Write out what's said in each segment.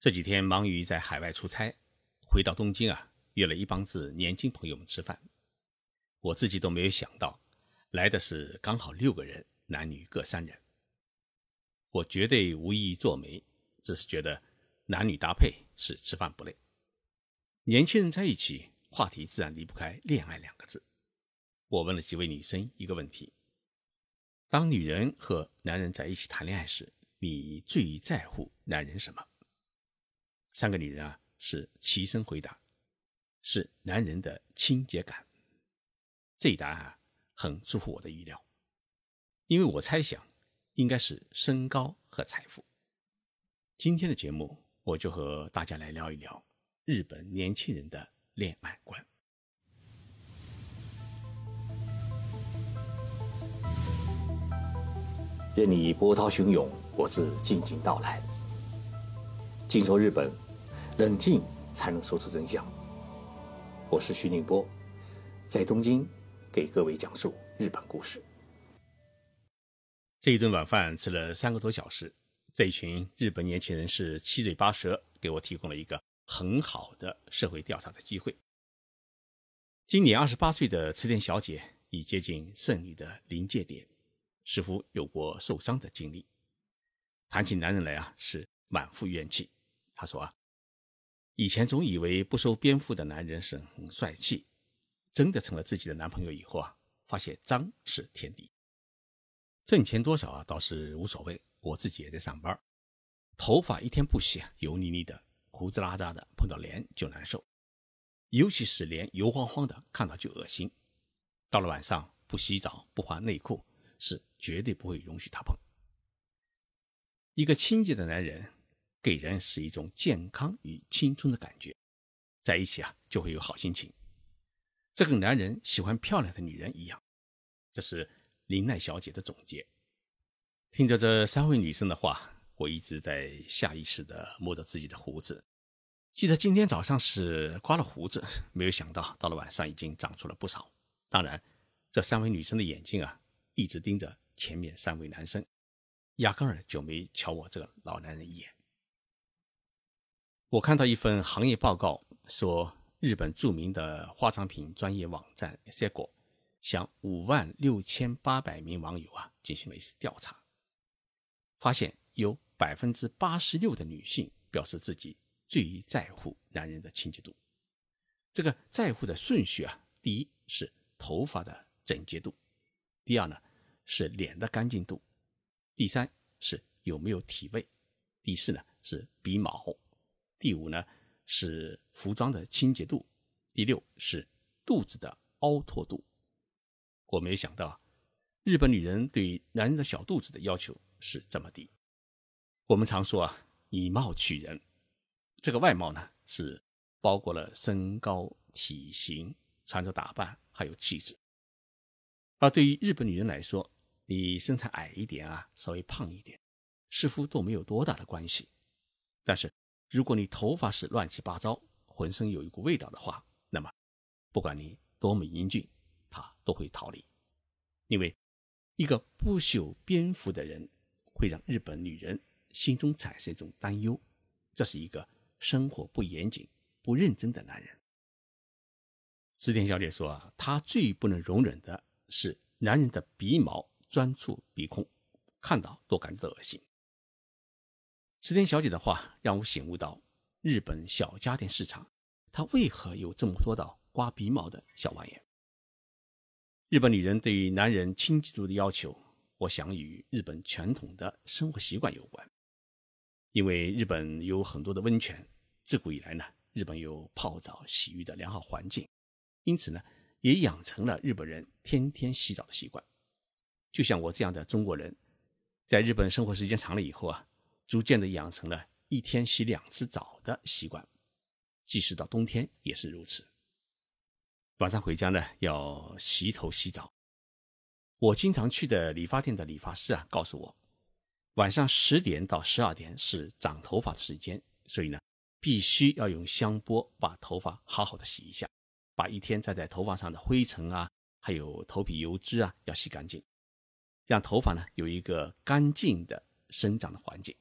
这几天忙于在海外出差，回到东京啊，约了一帮子年轻朋友们吃饭。我自己都没有想到，来的是刚好六个人，男女各三人。我绝对无意做媒，只是觉得男女搭配是吃饭不累。年轻人在一起，话题自然离不开恋爱两个字。我问了几位女生一个问题：当女人和男人在一起谈恋爱时，你最在乎男人什么？三个女人啊，是齐声回答，是男人的清洁感。这一答案啊，很出乎我的意料，因为我猜想应该是身高和财富。今天的节目，我就和大家来聊一聊日本年轻人的恋爱观。任你波涛汹涌，我自静静到来。静说日本，冷静才能说出真相。我是徐宁波，在东京给各位讲述日本故事。这一顿晚饭吃了三个多小时，这一群日本年轻人是七嘴八舌，给我提供了一个很好的社会调查的机会。今年二十八岁的池田小姐已接近胜利的临界点，似乎有过受伤的经历。谈起男人来啊，是满腹怨气。他说啊，以前总以为不收编夫的男人是很帅气，真的成了自己的男朋友以后啊，发现脏是天敌。挣钱多少啊倒是无所谓，我自己也在上班，头发一天不洗啊，油腻腻的，胡子拉碴的，碰到脸就难受，尤其是脸油晃晃的，看到就恶心。到了晚上不洗澡不换内裤，是绝对不会容许他碰。一个清洁的男人。给人是一种健康与青春的感觉，在一起啊就会有好心情。这跟男人喜欢漂亮的女人一样，这是林奈小姐的总结。听着这三位女生的话，我一直在下意识地摸着自己的胡子。记得今天早上是刮了胡子，没有想到到了晚上已经长出了不少。当然，这三位女生的眼睛啊一直盯着前面三位男生，压根儿就没瞧我这个老男人一眼。我看到一份行业报告说，日本著名的化妆品专业网站 Seiko 向五万六千八百名网友啊进行了一次调查，发现有百分之八十六的女性表示自己最在乎男人的清洁度。这个在乎的顺序啊，第一是头发的整洁度，第二呢是脸的干净度，第三是有没有体味，第四呢是鼻毛。第五呢是服装的清洁度，第六是肚子的凹凸度。我没想到，日本女人对男人的小肚子的要求是这么低。我们常说啊，以貌取人，这个外貌呢是包括了身高、体型、穿着打扮还有气质。而对于日本女人来说，你身材矮一点啊，稍微胖一点，似乎都没有多大的关系。但是，如果你头发是乱七八糟，浑身有一股味道的话，那么不管你多么英俊，他都会逃离。因为一个不修边幅的人，会让日本女人心中产生一种担忧，这是一个生活不严谨、不认真的男人。石田小姐说啊，她最不能容忍的是男人的鼻毛钻出鼻孔，看到都感觉到恶心。池田小姐的话让我醒悟到，日本小家电市场，它为何有这么多道刮鼻毛的小玩意？日本女人对于男人清洁度的要求，我想与日本传统的生活习惯有关。因为日本有很多的温泉，自古以来呢，日本有泡澡洗浴的良好环境，因此呢，也养成了日本人天天洗澡的习惯。就像我这样的中国人，在日本生活时间长了以后啊。逐渐的养成了一天洗两次澡的习惯，即使到冬天也是如此。晚上回家呢，要洗头洗澡。我经常去的理发店的理发师啊，告诉我，晚上十点到十二点是长头发的时间，所以呢，必须要用香波把头发好好的洗一下，把一天站在头发上的灰尘啊，还有头皮油脂啊，要洗干净，让头发呢有一个干净的生长的环境。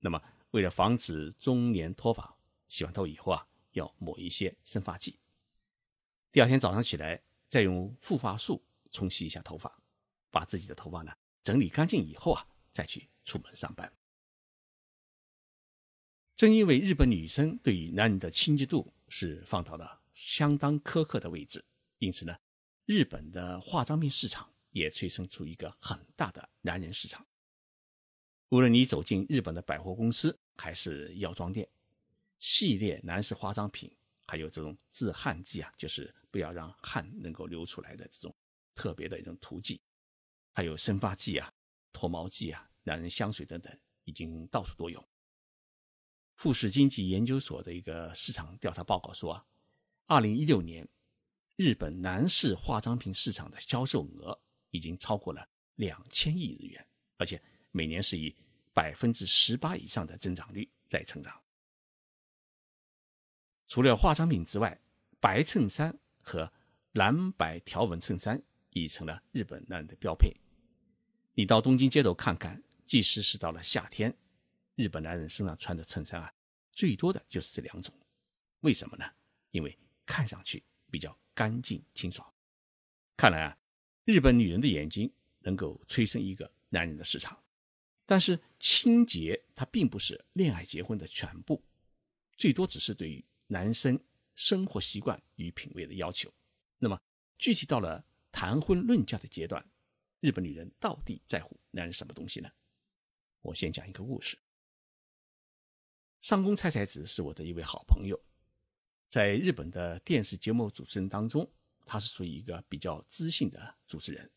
那么为了防止中年脱发，洗完头以后啊，要抹一些生发剂。第二天早上起来，再用护发素冲洗一下头发，把自己的头发呢整理干净以后啊，再去出门上班。正因为日本女生对于男人的清洁度是放到了相当苛刻的位置，因此呢，日本的化妆品市场也催生出一个很大的男人市场。无论你走进日本的百货公司还是药妆店，系列男士化妆品，还有这种治汗剂啊，就是不要让汗能够流出来的这种特别的一种涂剂，还有生发剂啊、脱毛剂啊、男人香水等等，已经到处都有。富士经济研究所的一个市场调查报告说啊，二零一六年日本男士化妆品市场的销售额已经超过了两千亿日元，而且每年是以百分之十八以上的增长率在成长。除了化妆品之外，白衬衫和蓝白条纹衬衫已成了日本男人的标配。你到东京街头看看，即使是到了夏天。日本男人身上穿的衬衫啊，最多的就是这两种，为什么呢？因为看上去比较干净清爽。看来啊，日本女人的眼睛能够催生一个男人的市场。但是清洁它并不是恋爱结婚的全部，最多只是对于男生生活习惯与品味的要求。那么具体到了谈婚论嫁的阶段，日本女人到底在乎男人什么东西呢？我先讲一个故事。上宫菜菜子是我的一位好朋友，在日本的电视节目主持人当中，他是属于一个比较知性的主持人。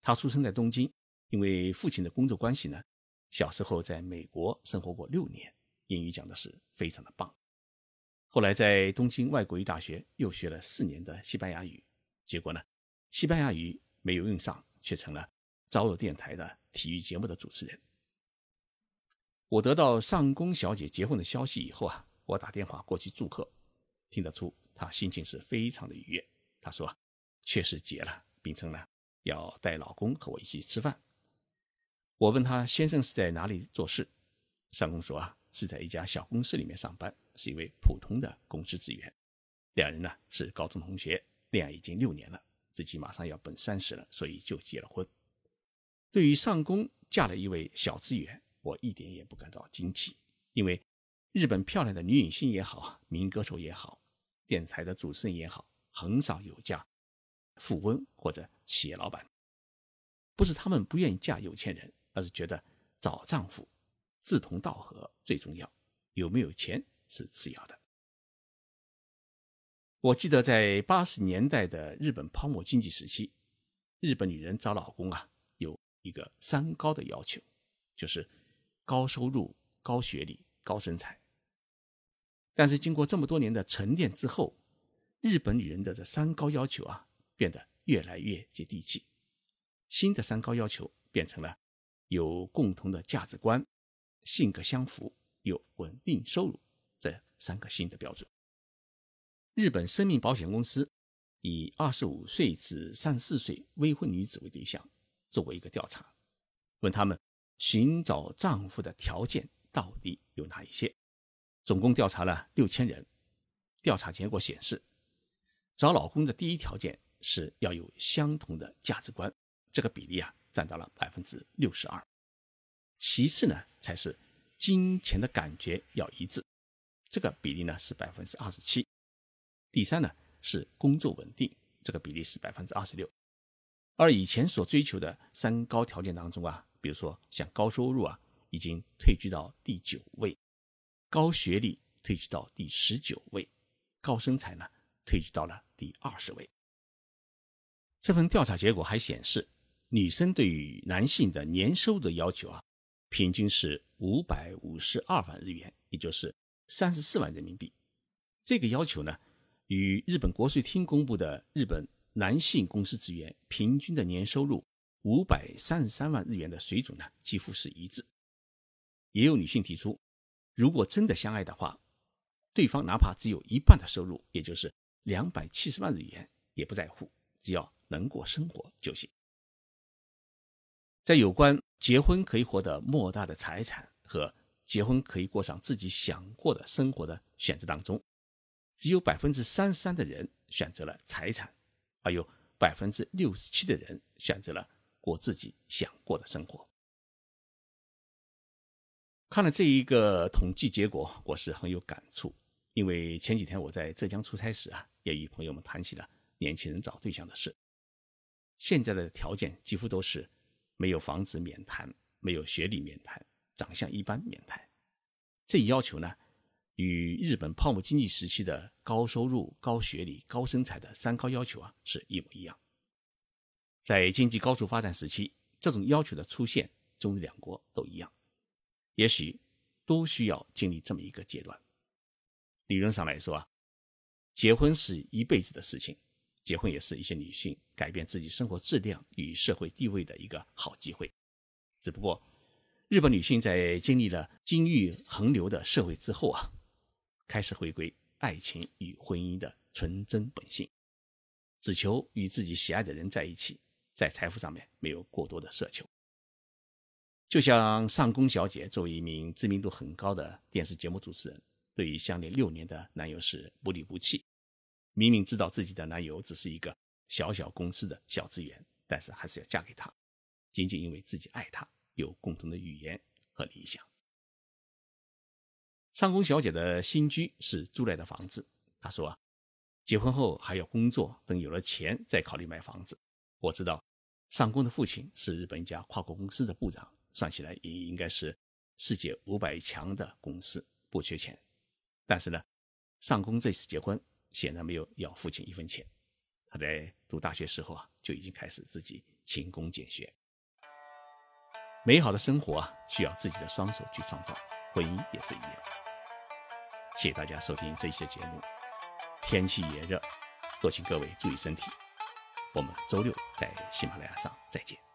他出生在东京，因为父亲的工作关系呢，小时候在美国生活过六年，英语讲的是非常的棒。后来在东京外国语大学又学了四年的西班牙语，结果呢，西班牙语没有用上，却成了朝日电台的体育节目的主持人。我得到上宫小姐结婚的消息以后啊，我打电话过去祝贺，听得出她心情是非常的愉悦。她说确实结了，并称呢要带老公和我一起吃饭。我问她先生是在哪里做事，上宫说啊是在一家小公司里面上班，是一位普通的公司职员。两人呢是高中同学，恋爱已经六年了，自己马上要奔三十了，所以就结了婚。对于上宫嫁了一位小职员。我一点也不感到惊奇，因为日本漂亮的女影星也好，民歌手也好，电台的主持人也好，很少有嫁富翁或者企业老板。不是他们不愿意嫁有钱人，而是觉得找丈夫志同道合最重要，有没有钱是次要的。我记得在八十年代的日本泡沫经济时期，日本女人找老公啊，有一个三高的要求，就是。高收入、高学历、高身材，但是经过这么多年的沉淀之后，日本女人的这三高要求啊，变得越来越接地气。新的三高要求变成了有共同的价值观、性格相符、有稳定收入这三个新的标准。日本生命保险公司以二十五岁至三十四岁未婚女子为对象，做过一个调查，问他们。寻找丈夫的条件到底有哪一些？总共调查了六千人。调查结果显示，找老公的第一条件是要有相同的价值观，这个比例啊占到了百分之六十二。其次呢，才是金钱的感觉要一致，这个比例呢是百分之二十七。第三呢是工作稳定，这个比例是百分之二十六。而以前所追求的三高条件当中啊。比如说，像高收入啊，已经退居到第九位；高学历退居到第十九位；高身材呢，退居到了第二十位。这份调查结果还显示，女生对于男性的年收入的要求啊，平均是五百五十二万日元，也就是三十四万人民币。这个要求呢，与日本国税厅公布的日本男性公司职员平均的年收入。五百三十三万日元的水准呢，几乎是一致。也有女性提出，如果真的相爱的话，对方哪怕只有一半的收入，也就是两百七十万日元，也不在乎，只要能过生活就行。在有关结婚可以获得莫大的财产和结婚可以过上自己想过的生活的选择当中，只有百分之三十三的人选择了财产，而有百分之六十七的人选择了过自己想过的生活。看了这一个统计结果，我是很有感触。因为前几天我在浙江出差时啊，也与朋友们谈起了年轻人找对象的事。现在的条件几乎都是没有房子免谈，没有学历免谈，长相一般免谈。这一要求呢，与日本泡沫经济时期的高收入、高学历、高身材的三高要求啊是一模一样。在经济高速发展时期，这种要求的出现，中日两国都一样。也许都需要经历这么一个阶段。理论上来说啊，结婚是一辈子的事情，结婚也是一些女性改变自己生活质量与社会地位的一个好机会。只不过，日本女性在经历了金玉横流的社会之后啊，开始回归爱情与婚姻的纯真本性，只求与自己喜爱的人在一起，在财富上面没有过多的奢求。就像上宫小姐作为一名知名度很高的电视节目主持人，对于相恋六年的男友是不离不弃。明明知道自己的男友只是一个小小公司的小职员，但是还是要嫁给他，仅仅因为自己爱他，有共同的语言和理想。上宫小姐的新居是租来的房子。她说，结婚后还要工作，等有了钱再考虑买房子。我知道，上宫的父亲是日本一家跨国公司的部长。算起来也应该是世界五百强的公司，不缺钱。但是呢，上宫这次结婚显然没有要父亲一分钱。他在读大学时候啊，就已经开始自己勤工俭学。美好的生活啊，需要自己的双手去创造，婚姻也是一样。谢谢大家收听这一期节目。天气炎热，多请各位注意身体。我们周六在喜马拉雅上再见。